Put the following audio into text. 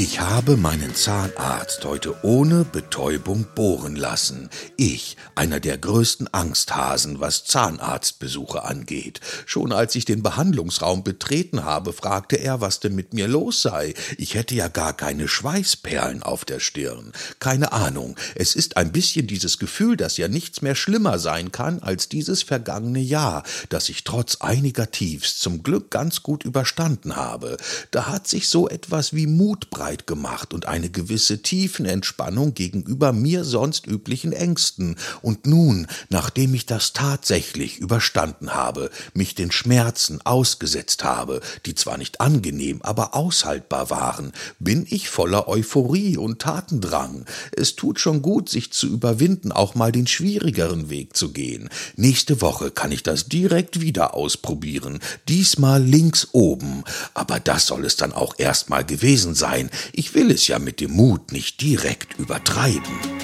Ich habe meinen Zahnarzt heute ohne Betäubung bohren lassen. Ich, einer der größten Angsthasen, was Zahnarztbesuche angeht. Schon als ich den Behandlungsraum betreten habe, fragte er, was denn mit mir los sei. Ich hätte ja gar keine Schweißperlen auf der Stirn. Keine Ahnung. Es ist ein bisschen dieses Gefühl, dass ja nichts mehr schlimmer sein kann als dieses vergangene Jahr, das ich trotz einiger Tiefs zum Glück ganz gut überstanden habe. Da hat sich so etwas wie Mut breit breit gemacht und eine gewisse Tiefenentspannung gegenüber mir sonst üblichen Ängsten. Und nun, nachdem ich das tatsächlich überstanden habe, mich den Schmerzen ausgesetzt habe, die zwar nicht angenehm, aber aushaltbar waren, bin ich voller Euphorie und Tatendrang. Es tut schon gut, sich zu überwinden, auch mal den schwierigeren Weg zu gehen. Nächste Woche kann ich das direkt wieder ausprobieren, diesmal links oben. Aber das soll es dann auch erstmal gewesen sein. Ich will es ja mit dem Mut nicht direkt übertreiben.